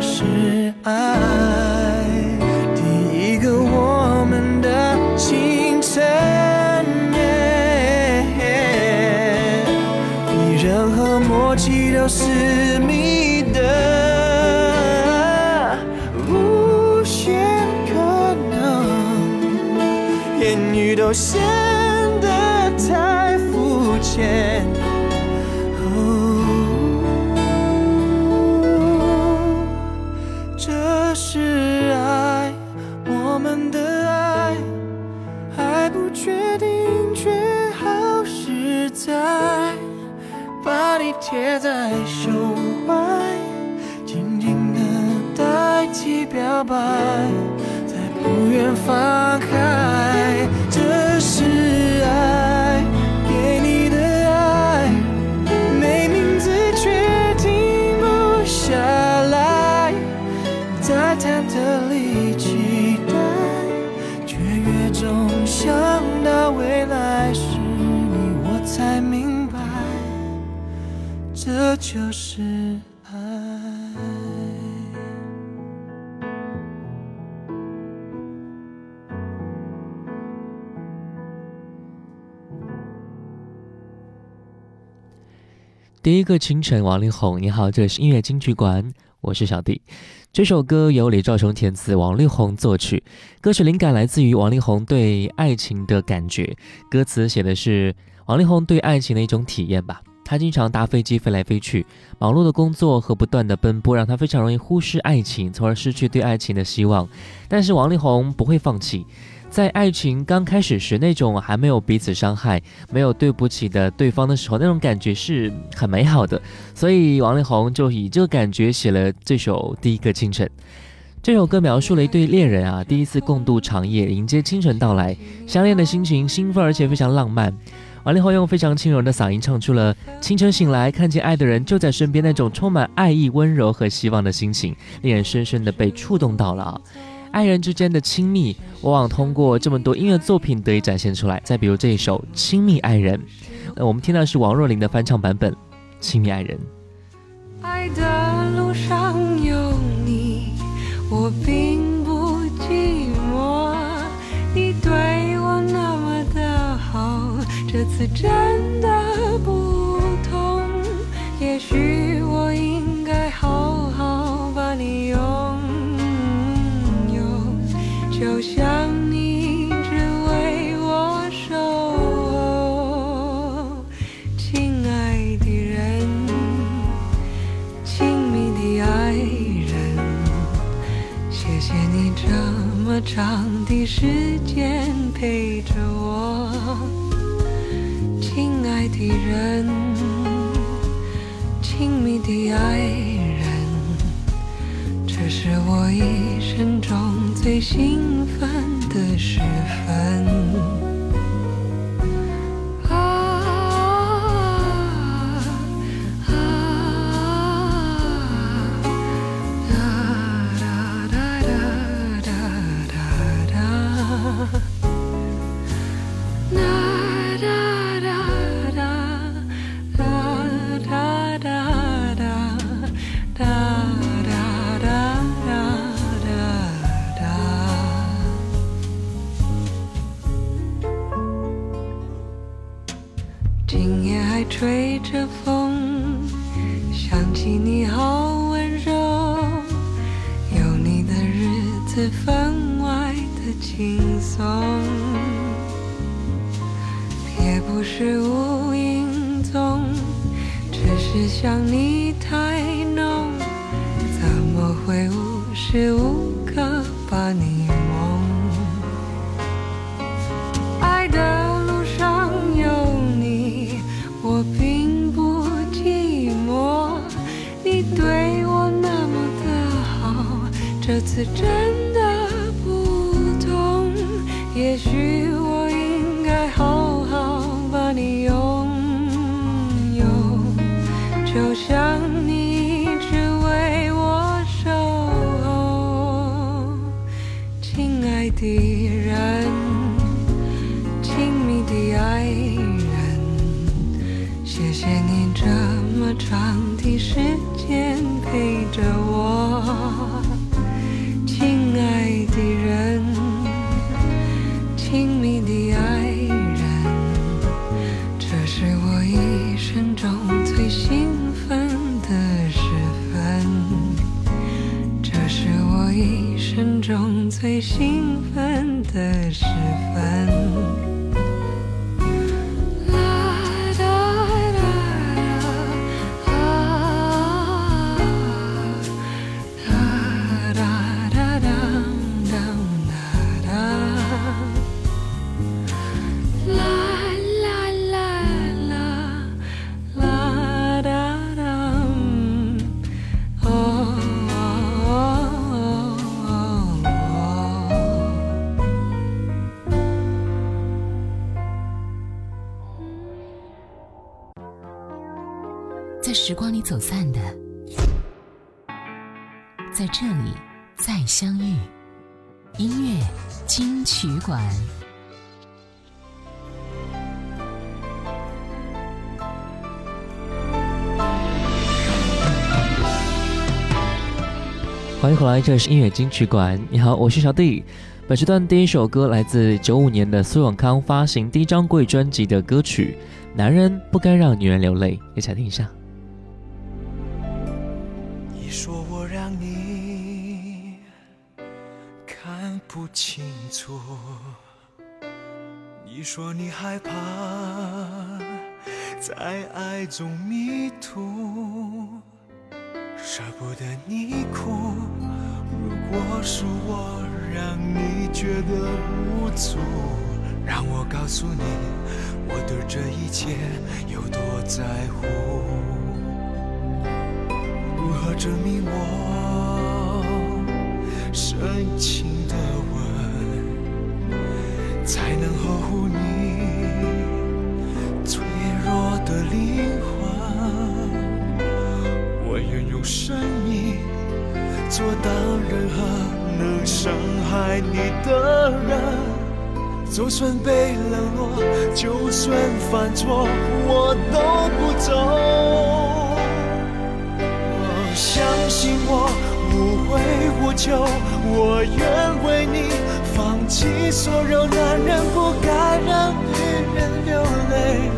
是爱第一个我们的清晨比任何默契都是你的无限可能言语都表白，再不愿放开。这是爱，给你的爱，没名字却停不下来，在忐忑里期待，却越中想到未来是，你我才明白。这就是爱。第一个清晨，王力宏，你好，这里是音乐金曲馆，我是小弟。这首歌由李兆雄填词，王力宏作曲。歌曲灵感来自于王力宏对爱情的感觉，歌词写的是王力宏对爱情的一种体验吧。他经常搭飞机飞来飞去，忙碌的工作和不断的奔波让他非常容易忽视爱情，从而失去对爱情的希望。但是王力宏不会放弃，在爱情刚开始时，那种还没有彼此伤害、没有对不起的对方的时候，那种感觉是很美好的。所以王力宏就以这个感觉写了这首《第一个清晨》。这首歌描述了一对恋人啊，第一次共度长夜，迎接清晨到来，相恋的心情兴奋而且非常浪漫。王力宏用非常轻柔的嗓音唱出了清晨醒来，看见爱的人就在身边那种充满爱意、温柔和希望的心情，令人深深的被触动到了。爱人之间的亲密，往往通过这么多音乐作品得以展现出来。再比如这一首《亲密爱人》，呃，我们听到是王若琳的翻唱版本，《亲密爱人》。爱的路上有你，我并不寂寞。你对我那么的好，这次真的不同。也许就像你只为我守候，亲爱的人。亲密的爱人，谢谢你这么长的时间陪着我，亲爱的人，亲密的爱人，这是我一生中最兴奋的时分。这次真的不同。也许走散的，在这里再相遇。音乐金曲馆。欢迎回来，这里是音乐金曲馆。你好，我是小弟。本时段第一首歌来自九五年的苏永康发行第一张贵专辑的歌曲《男人不该让女人流泪》，一起来听一下。你说我让你看不清楚，你说你害怕在爱中迷途，舍不得你哭。如果是我让你觉得无助，让我告诉你，我对这一切有多在乎。如何证明我深情的吻，才能呵护你脆弱的灵魂？我愿用生命做挡任何能伤害你的人。就算被冷落，就算犯错，我都不走。无悔无求，我愿为你放弃所有男人不该让女人流泪，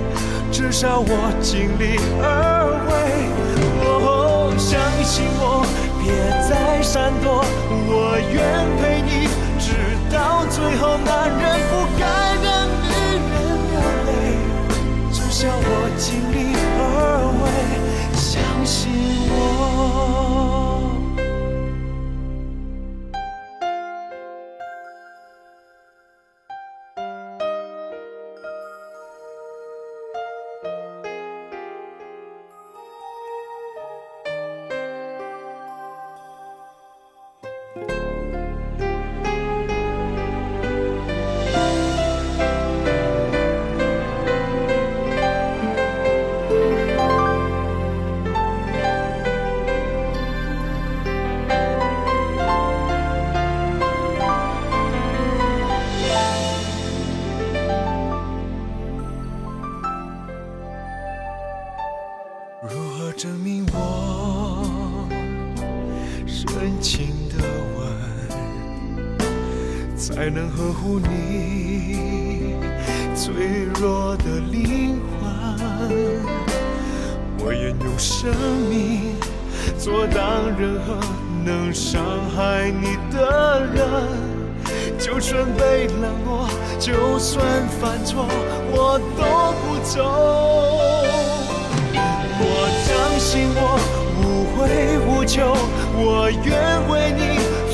至少我尽力而为。哦，相信我，别再闪躲，我愿陪你直到最后。男人不生命阻挡任何能伤害你的人。就算被冷落，就算犯错，我都不走。我相信我无悔无求，我愿为你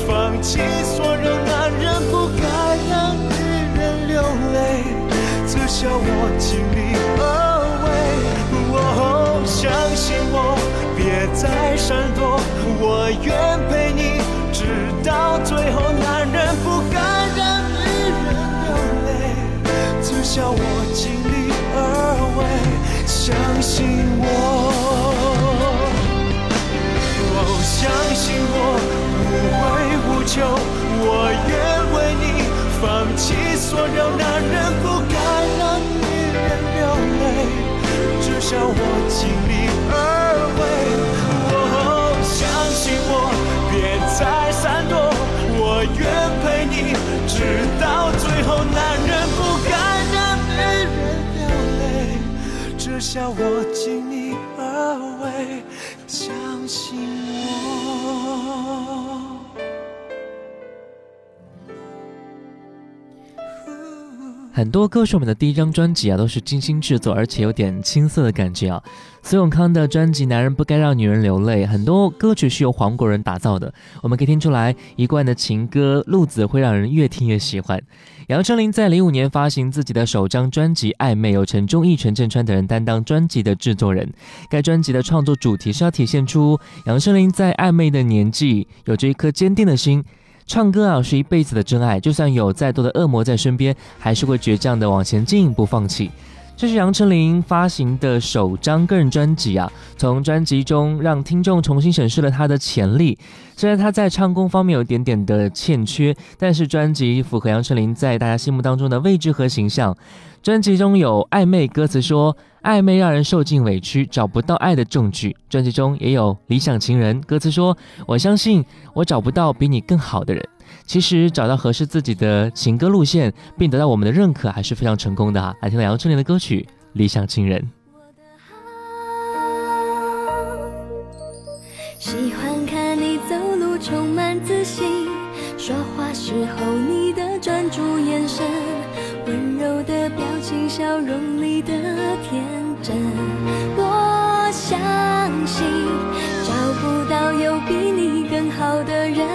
放弃所有男人不该让女人流泪，至少我尽力再闪躲，我愿陪你直到最后。男人不该让女人流泪，至少我尽力而为。相信我，哦，相信我，无悔无求，我愿为你放弃所有男人不该让女人流泪，至少我尽力直到最后。男人不该让女人流泪，这下我尽力而为。相信我。很多歌手们的第一张专辑啊，都是精心制作，而且有点青涩的感觉啊。苏永康的专辑《男人不该让女人流泪》，很多歌曲是由黄国仁打造的，我们可以听出来一贯的情歌路子会让人越听越喜欢。杨丞琳在零五年发行自己的首张专辑《暧昧》，由陈忠义、陈振川等人担当专辑的制作人。该专辑的创作主题是要体现出杨丞琳在暧昧的年纪，有着一颗坚定的心。唱歌啊是一辈子的真爱，就算有再多的恶魔在身边，还是会倔强的往前进，一步放弃。这是杨丞琳发行的首张个人专辑啊，从专辑中让听众重新审视了她的潜力。虽然她在唱功方面有一点点的欠缺，但是专辑符合杨丞琳在大家心目当中的位置和形象。专辑中有暧昧歌词说暧昧让人受尽委屈，找不到爱的证据。专辑中也有理想情人歌词说我相信我找不到比你更好的人。其实找到合适自己的情歌路线，并得到我们的认可，还是非常成功的哈。来听杨丞琳的歌曲《理想情人》。我的好喜欢的天真我相信找不到有比你更好的人。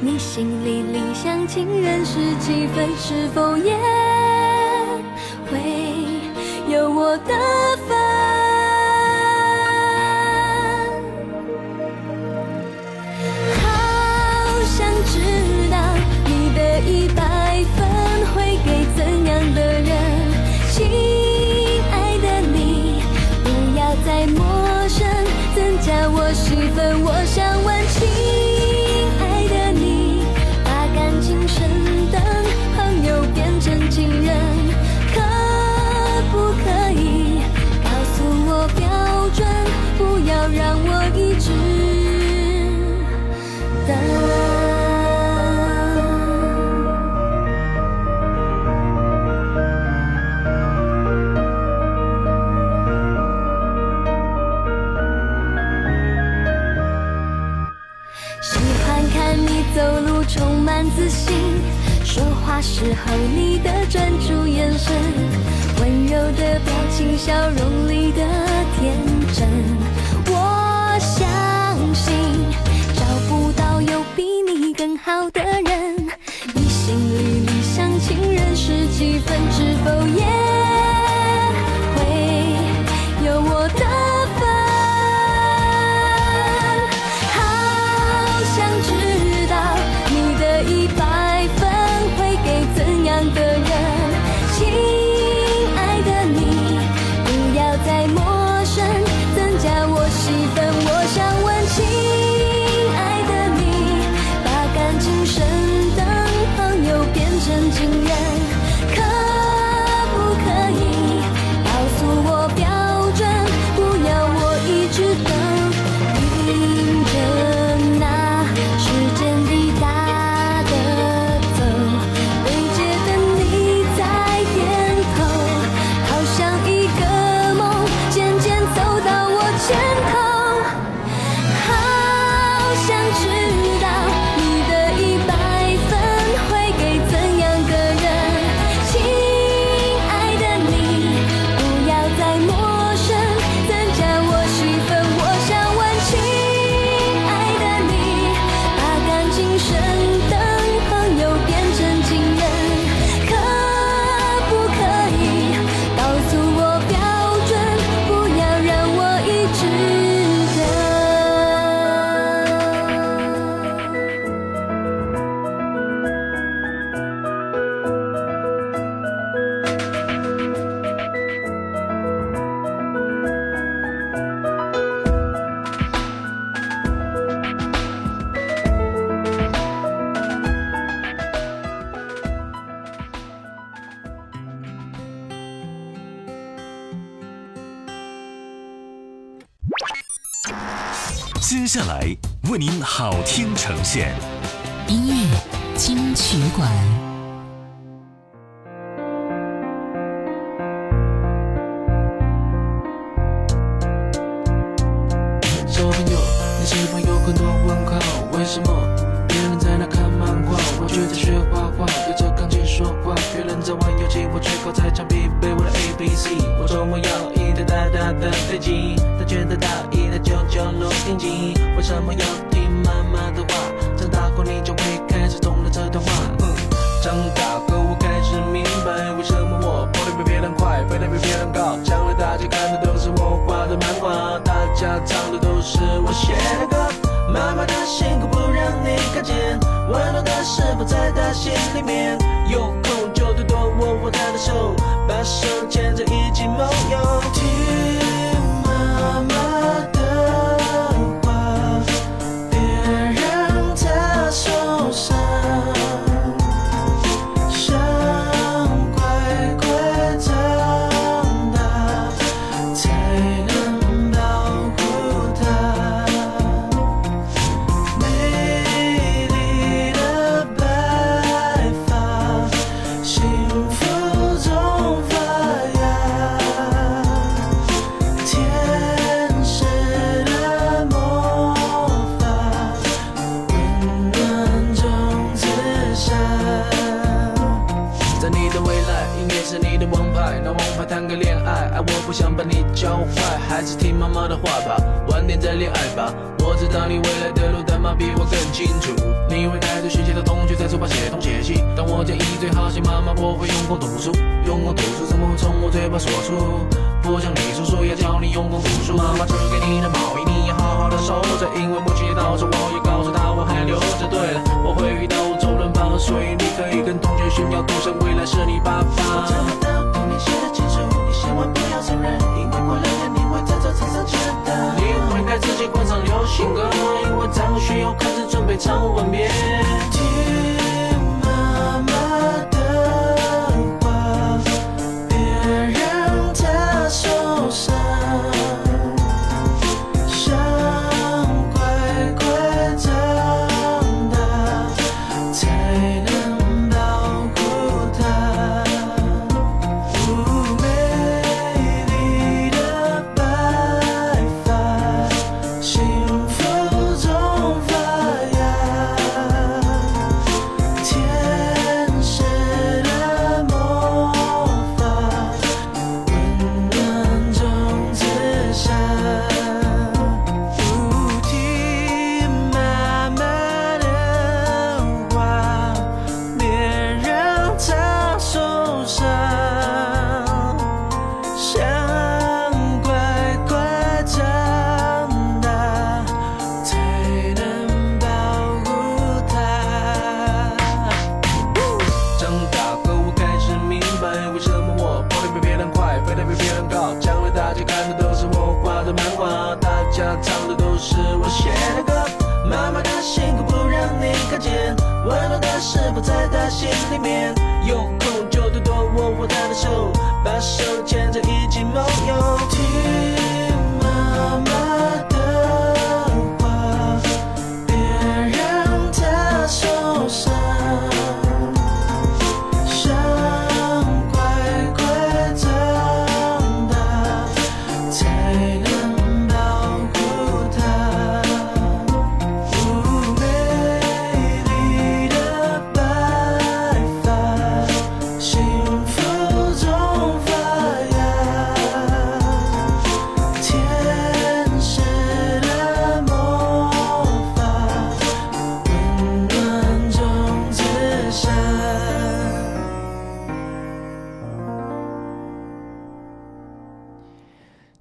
你心里理想情人是几分是否也会有我的听呈现。音乐金曲馆。漫画大家唱的都是我写的歌妈妈的辛苦不让你看见温暖的食谱在她心里面有空就多多握握她的手把手牵着一起梦游。听妈妈想把你教坏，还是听妈妈的话吧，晚点再恋爱吧。我知道你未来的路，但妈比我更清楚。你会开始学习的同学在书包写东写西，但我建议最好写妈妈我会用功读书，用功读书怎么会从我嘴巴说出？不像你叔叔要教你用功读书，妈妈织给你的毛衣你要好好的收着，因为母亲节到时我也告诉她我还留着。对了，我会遇到周润发，所以你可以跟同学炫耀，赌神未来是你爸爸。我看不到童年写的清楚，你写完不承认，因为过两天你会在这车上见到。你会开始喜欢上流行歌，因为张学友开始准备唱万遍。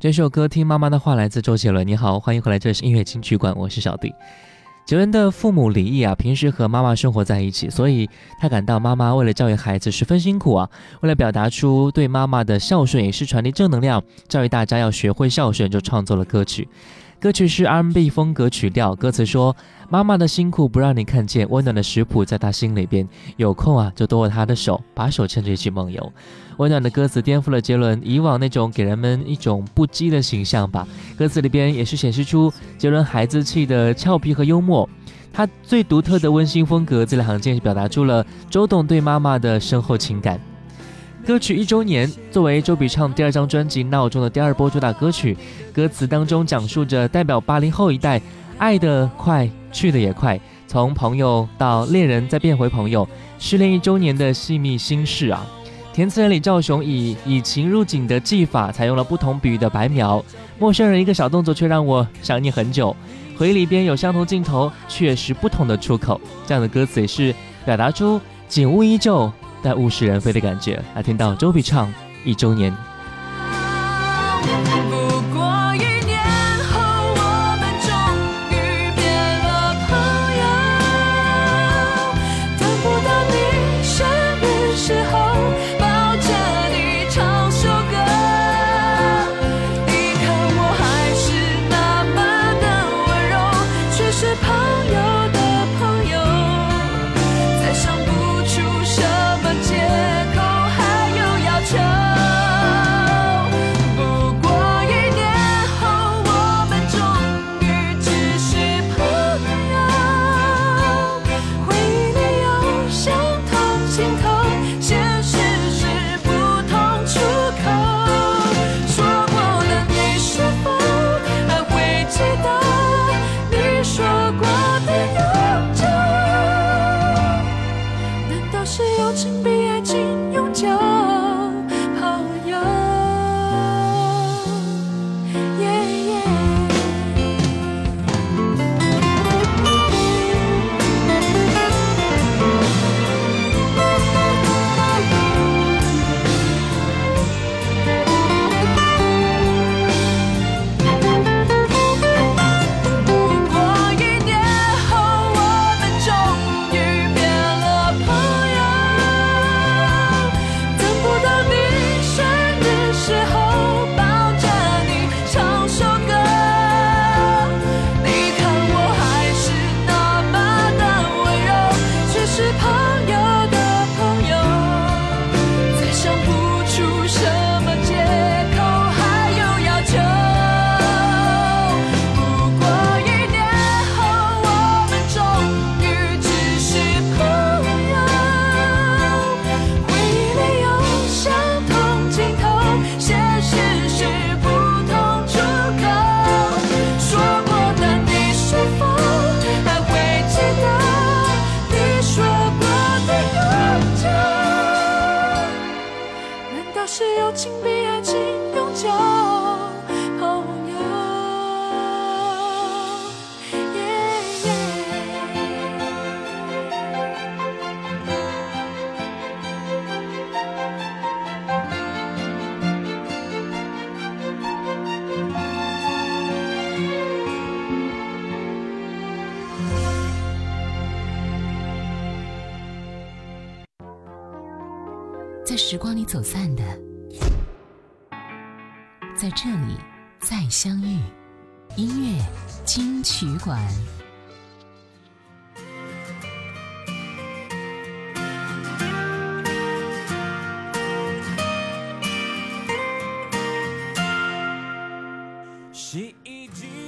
这首歌《听妈妈的话》来自周杰伦。你好，欢迎回来，这是音乐金曲馆，我是小弟。杰伦的父母离异啊，平时和妈妈生活在一起，所以他感到妈妈为了教育孩子十分辛苦啊。为了表达出对妈妈的孝顺，也是传递正能量，教育大家要学会孝顺，就创作了歌曲。歌曲是 R&B 风格曲调，歌词说：“妈妈的辛苦不让你看见，温暖的食谱在她心里边。有空啊，就多握她的手，把手牵着一起梦游。”温暖的歌词颠覆了杰伦以往那种给人们一种不羁的形象吧。歌词里边也是显示出杰伦孩子气的俏皮和幽默，他最独特的温馨风格，字里行间表达出了周董对妈妈的深厚情感。歌曲一周年作为周笔畅第二张专辑《闹钟》的第二波主打歌曲，歌词当中讲述着代表八零后一代爱得快，去得也快，从朋友到恋人再变回朋友，失恋一周年的细密心事啊。填词人李兆雄以以情入景的技法，采用了不同比喻的白描。陌生人一个小动作，却让我想你很久。回忆里边有相同镜头，却是不同的出口。这样的歌词也是表达出景物依旧，但物是人非的感觉。来听到周笔畅一周年。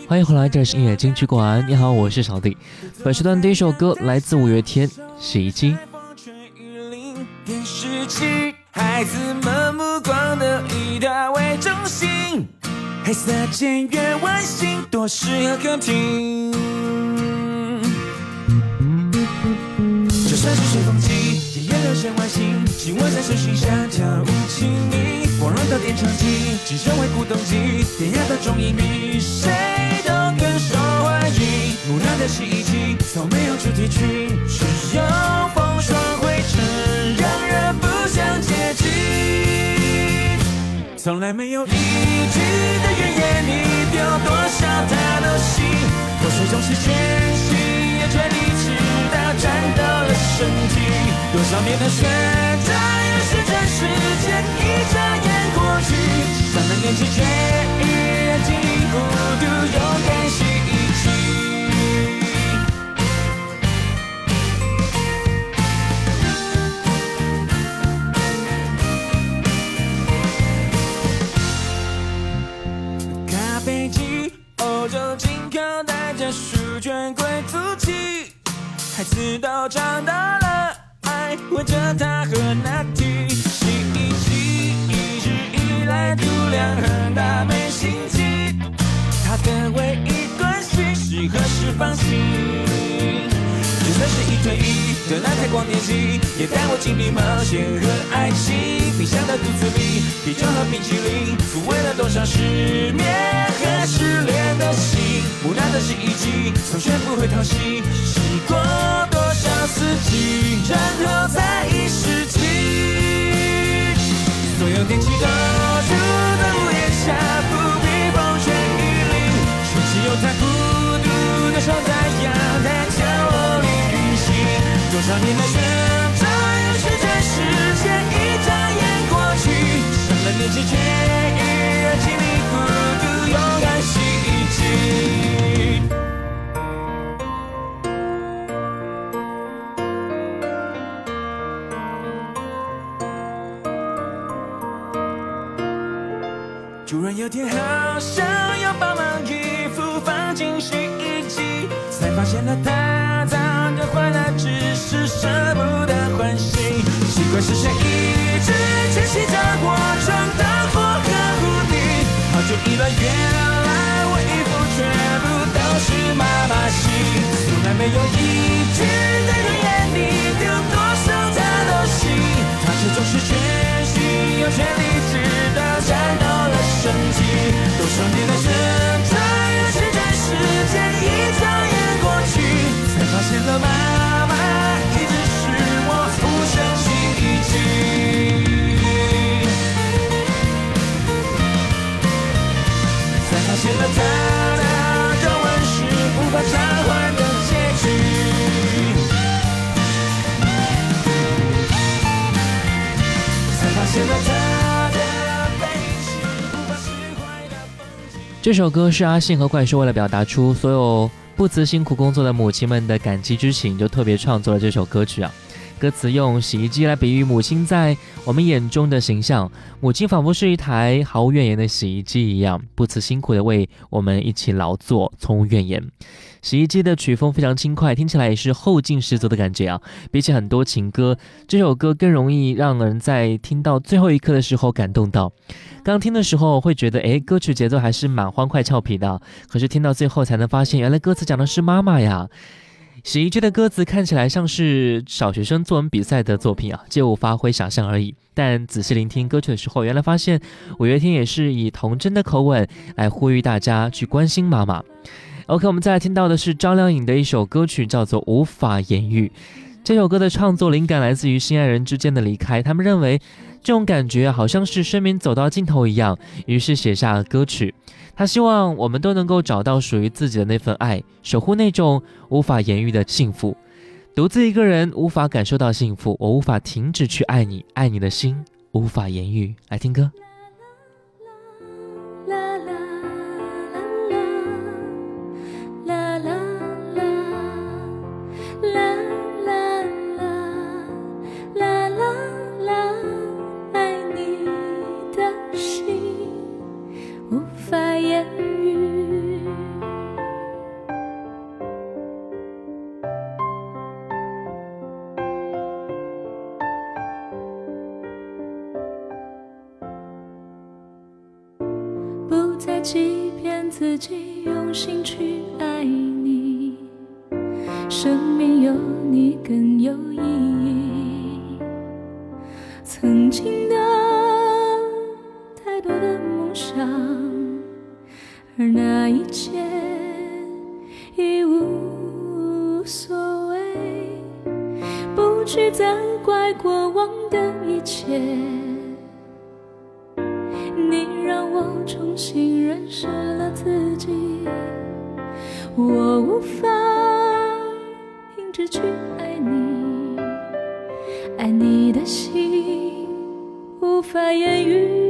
欢迎回来，这里是音乐金曲馆。你好，我是小弟。本时段第一首歌来自五月天《洗衣机》。电视机，孩子们目光都以它为中心，黑色简约外形多适合客厅。就算是吹风机，也有流线外形，紧握在手心像跳舞亲密。光荣的电唱机，机身为古董机，典雅的中音比谁都更受欢迎。木讷的洗衣机，从没有主题曲，只有风霜灰尘，让人不想接近。从来没有一句的怨言，你丢多少他都信。破碎总是全心，也全力直到战斗了身体。多少年的选择，也是真时间一眨眼过去你还是这首歌是阿信和怪兽为了表达出所有不辞辛苦工作的母亲们的感激之情，就特别创作了这首歌曲啊。歌词用洗衣机来比喻母亲在我们眼中的形象，母亲仿佛是一台毫无怨言的洗衣机一样，不辞辛苦的为我们一起劳作，从无怨言。洗衣机的曲风非常轻快，听起来也是后劲十足的感觉啊！比起很多情歌，这首歌更容易让人在听到最后一刻的时候感动到。刚听的时候会觉得，诶，歌曲节奏还是蛮欢快俏皮的，可是听到最后才能发现，原来歌词讲的是妈妈呀。洗衣机的歌词看起来像是小学生作文比赛的作品啊，借物发挥想象而已。但仔细聆听歌曲的时候，原来发现五月天也是以童真的口吻来呼吁大家去关心妈妈。OK，我们再来听到的是张靓颖的一首歌曲，叫做《无法言喻》。这首歌的创作灵感来自于心爱人之间的离开，他们认为这种感觉好像是生命走到尽头一样，于是写下了歌曲。他希望我们都能够找到属于自己的那份爱，守护那种无法言喻的幸福。独自一个人无法感受到幸福，我无法停止去爱你，爱你的心无法言喻。来听歌。己，用心去爱你。生命有你更有意义。曾经的太多的梦想，而那一切已无所谓。不去责怪过往的一切。我重新认识了自己，我无法停止去爱你，爱你的心无法言语。